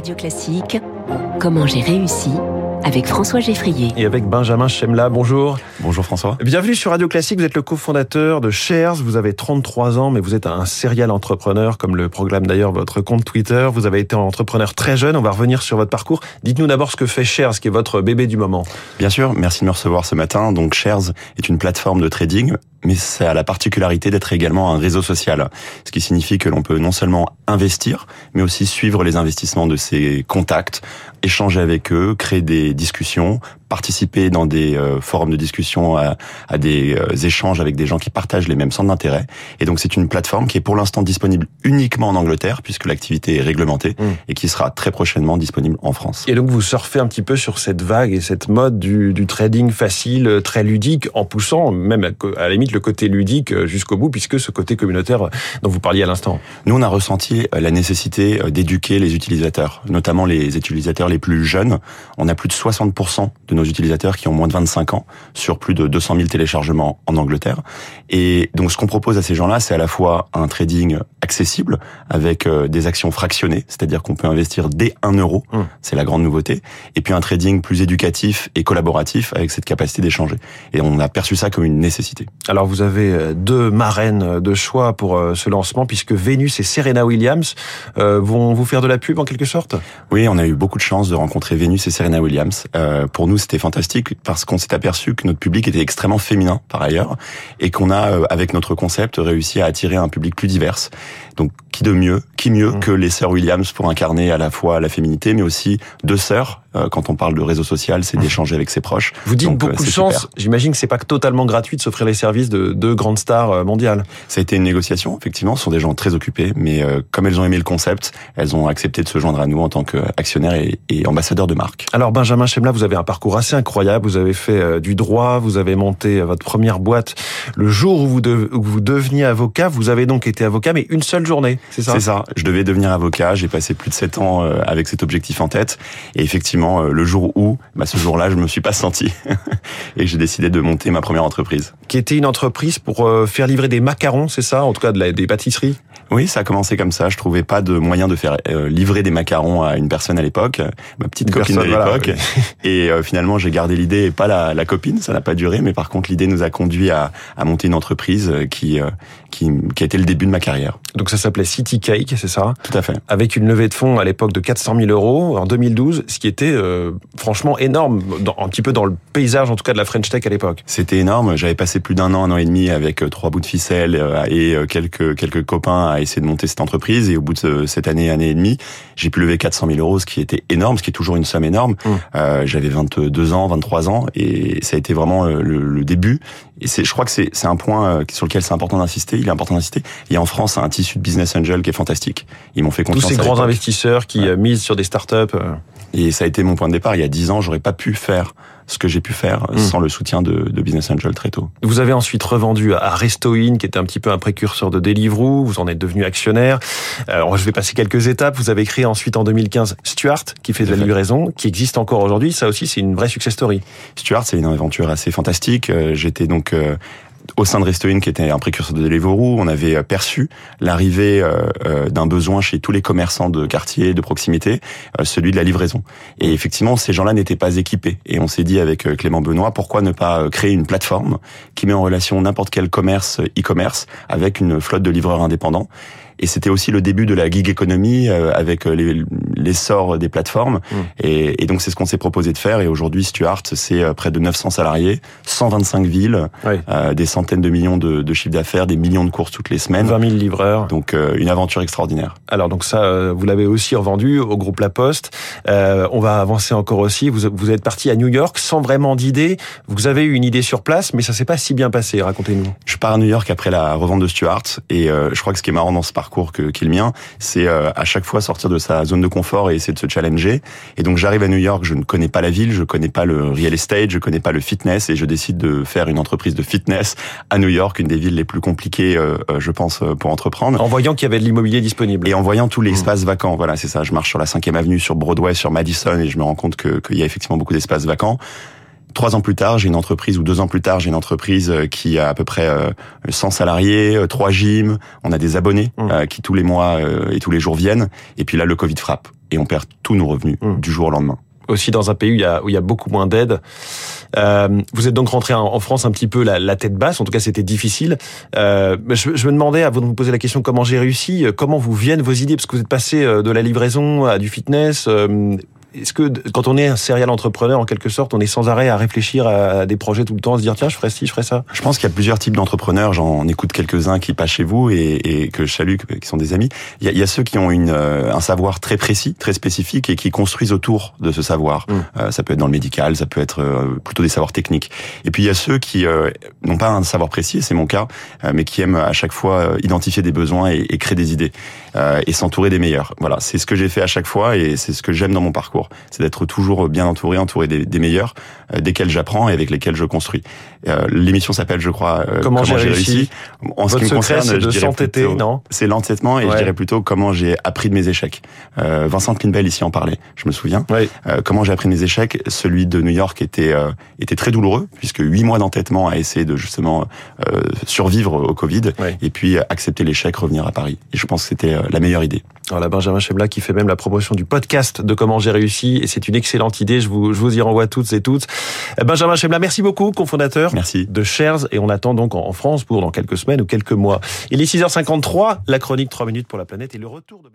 Radio Classique, comment j'ai réussi avec François Geffrier. Et avec Benjamin Chemla, bonjour. Bonjour François. Bienvenue sur Radio Classique, vous êtes le cofondateur de Shares, vous avez 33 ans, mais vous êtes un serial entrepreneur, comme le proclame d'ailleurs votre compte Twitter. Vous avez été un entrepreneur très jeune, on va revenir sur votre parcours. Dites-nous d'abord ce que fait Shares, qui est votre bébé du moment. Bien sûr, merci de me recevoir ce matin. Donc Shares est une plateforme de trading mais ça a la particularité d'être également un réseau social, ce qui signifie que l'on peut non seulement investir, mais aussi suivre les investissements de ses contacts, échanger avec eux, créer des discussions, participer dans des euh, forums de discussion, à, à des euh, échanges avec des gens qui partagent les mêmes centres d'intérêt. Et donc c'est une plateforme qui est pour l'instant disponible uniquement en Angleterre, puisque l'activité est réglementée, mmh. et qui sera très prochainement disponible en France. Et donc vous surfez un petit peu sur cette vague et cette mode du, du trading facile, très ludique, en poussant même à, à la limite le côté ludique euh, jusqu'au bout, puisque ce côté communautaire euh, dont vous parliez à l'instant. Nous, on a ressenti euh, la nécessité d'éduquer les utilisateurs, notamment les utilisateurs les plus jeunes. On a plus de 60% de nos utilisateurs qui ont moins de 25 ans, sur plus de 200 000 téléchargements en Angleterre. Et donc, ce qu'on propose à ces gens-là, c'est à la fois un trading accessible, avec des actions fractionnées, c'est-à-dire qu'on peut investir dès 1 euro, hum. c'est la grande nouveauté, et puis un trading plus éducatif et collaboratif, avec cette capacité d'échanger. Et on a perçu ça comme une nécessité. Alors, vous avez euh, deux marraines euh, de choix pour euh, ce lancement puisque Vénus et Serena Williams vont vous faire de la pub en quelque sorte? Oui, on a eu beaucoup de chance de rencontrer Vénus et Serena Williams. pour nous, c'était fantastique parce qu'on s'est aperçu que notre public était extrêmement féminin par ailleurs et qu'on a avec notre concept réussi à attirer un public plus divers. Donc qui de mieux, qui mieux mmh. que les sœurs Williams pour incarner à la fois la féminité mais aussi deux sœurs euh, quand on parle de réseau social, c'est d'échanger avec ses proches. Vous dites beaucoup euh, de chance. J'imagine que c'est pas totalement gratuit de s'offrir les services de deux grandes stars euh, mondiales. Ça a été une négociation, effectivement. Ce sont des gens très occupés, mais comme elles ont aimé le concept, elles ont accepté de se joindre à nous en tant qu'actionnaires et, et ambassadeurs de marque. Alors Benjamin Chemla, vous avez un parcours assez incroyable. Vous avez fait du droit, vous avez monté votre première boîte le jour où vous, où vous deveniez avocat. Vous avez donc été avocat, mais une seule journée, c'est ça? C'est ça. Je devais devenir avocat. J'ai passé plus de sept ans avec cet objectif en tête. Et effectivement, euh, le jour où, bah, ce jour-là, je me suis pas senti et j'ai décidé de monter ma première entreprise. Qui était une entreprise pour euh, faire livrer des macarons, c'est ça? En tout cas, de la, des pâtisseries? Oui, ça a commencé comme ça. Je trouvais pas de moyen de faire euh, livrer des macarons à une personne à l'époque, ma petite copine de l'époque. Et finalement, j'ai gardé l'idée et pas la, la copine. Ça n'a pas duré, mais par contre, l'idée nous a conduit à, à, monter une entreprise qui, qui, qui a été le début de ma carrière. Donc ça s'appelait City Cake, c'est ça? Tout à fait. Avec une levée de fonds à l'époque de 400 000 euros en 2012, ce qui était euh, franchement énorme, dans, un petit peu dans le paysage en tout cas de la French Tech à l'époque. C'était énorme. J'avais passé plus d'un an, un an et demi avec euh, trois bouts de ficelle euh, et quelques quelques copains à essayer de monter cette entreprise. Et au bout de cette année, année et demie, j'ai pu lever 400 000 euros, ce qui était énorme, ce qui est toujours une somme énorme. Mmh. Euh, J'avais 22 ans, 23 ans, et ça a été vraiment le, le début. Et c'est, je crois que c'est un point sur lequel c'est important d'insister. Il est important d'insister. Il y a en France un tissu de business angel qui est fantastique. Ils m'ont fait confiance. Tous ces grands investisseurs qui misent sur des startups. Et ça a été mon point de départ. Il y a dix ans, j'aurais pas pu faire ce que j'ai pu faire hmm. sans le soutien de, de, Business Angel très tôt. Vous avez ensuite revendu à Restoin, qui était un petit peu un précurseur de Deliveroo. Vous en êtes devenu actionnaire. Alors, je vais passer quelques étapes. Vous avez créé ensuite en 2015 Stuart, qui fait de la livraison, qui existe encore aujourd'hui. Ça aussi, c'est une vraie success story. Stuart, c'est une aventure assez fantastique. Euh, j'étais donc euh, au sein de Restoin, qui était un précurseur de Deliveroo, on avait euh, perçu l'arrivée euh, euh, d'un besoin chez tous les commerçants de quartier, de proximité, celui de la livraison. Et effectivement, ces gens-là n'étaient pas équipés. Et on s'est dit avec Clément Benoît, pourquoi ne pas créer une plateforme qui met en relation n'importe quel commerce e-commerce avec une flotte de livreurs indépendants et c'était aussi le début de la gig economy euh, avec euh, l'essor des plateformes. Mmh. Et, et, donc c'est ce qu'on s'est proposé de faire. Et aujourd'hui, Stuart, c'est euh, près de 900 salariés, 125 villes, des centaines de millions de, de chiffres d'affaires, des millions de courses toutes les semaines. 20 000 livreurs. Donc une aventure extraordinaire. Alors donc ça, vous l'avez aussi revendu au groupe La Poste. Euh, on va avancer encore aussi. Vous, vous êtes parti à New York sans vraiment d'idée. Vous avez eu une idée sur place, mais ça s'est pas si bien passé. Racontez-nous. Je pars à New York après la revente de Stuart. Et je crois que ce qui est marrant dans ce parcours, parcours que, qui est le mien, c'est euh, à chaque fois sortir de sa zone de confort et essayer de se challenger. Et donc j'arrive à New York, je ne connais pas la ville, je connais pas le real estate, je connais pas le fitness, et je décide de faire une entreprise de fitness à New York, une des villes les plus compliquées, euh, euh, je pense, pour entreprendre. En voyant qu'il y avait de l'immobilier disponible. Et en voyant tous les mmh. espaces vacants, voilà, c'est ça. Je marche sur la 5e avenue, sur Broadway, sur Madison, et je me rends compte qu'il y a effectivement beaucoup d'espaces vacants trois ans plus tard, j'ai une entreprise, ou deux ans plus tard, j'ai une entreprise qui a à peu près 100 salariés, trois gyms, on a des abonnés mmh. qui tous les mois et tous les jours viennent, et puis là, le Covid frappe, et on perd tous nos revenus mmh. du jour au lendemain aussi dans un pays où il y a, où il y a beaucoup moins d'aide. Euh, vous êtes donc rentré en France un petit peu la, la tête basse, en tout cas c'était difficile. Euh, je, je, me demandais, avant de vous poser la question comment j'ai réussi, euh, comment vous viennent vos idées, parce que vous êtes passé euh, de la livraison à du fitness. Euh, est-ce que quand on est un serial entrepreneur, en quelque sorte, on est sans arrêt à réfléchir à des projets tout le temps, à se dire tiens, je ferais ci, je ferais ça? Je pense qu'il y a plusieurs types d'entrepreneurs. J'en écoute quelques-uns qui passent chez vous et, et que je salue, qui sont des amis. Il y a, il y a ceux qui ont une, euh, un savoir très précis, très spécifique et qui construisent autour de ce savoir. Mmh. Euh, ça peut être dans le médical, ça peut être euh, plutôt des savoirs techniques. Et puis il y a ceux qui euh, n'ont pas un savoir précis, c'est mon cas, mais qui aiment à chaque fois identifier des besoins et, et créer des idées et s'entourer des meilleurs. Voilà, c'est ce que j'ai fait à chaque fois et c'est ce que j'aime dans mon parcours, c'est d'être toujours bien entouré, entouré des, des meilleurs, euh, desquels j'apprends et avec lesquels je construis. Euh, l'émission s'appelle, je crois, euh, Comment, j'ai réussi. En ce qui me concerne, c'est non? l'entêtement et je dirais plutôt comment j'ai appris de mes échecs. Vincent Klinbell ici en parlait, je me souviens. Comment j'ai appris de mes échecs Celui de New York était était très douloureux puisque huit mois d'entêtement à essayer de justement survivre au Covid et puis accepter l'échec, revenir à Paris. Et je pense que c'était la meilleure idée. Voilà, Benjamin Chebla qui fait même la promotion du podcast de Comment j'ai réussi et c'est une excellente idée. Je vous, je vous y renvoie toutes et toutes. Eh, Benjamin Chebla, merci beaucoup, cofondateur merci. de Shares et on attend donc en France pour dans quelques semaines ou quelques mois. Il est 6h53, la chronique 3 minutes pour la planète et le retour de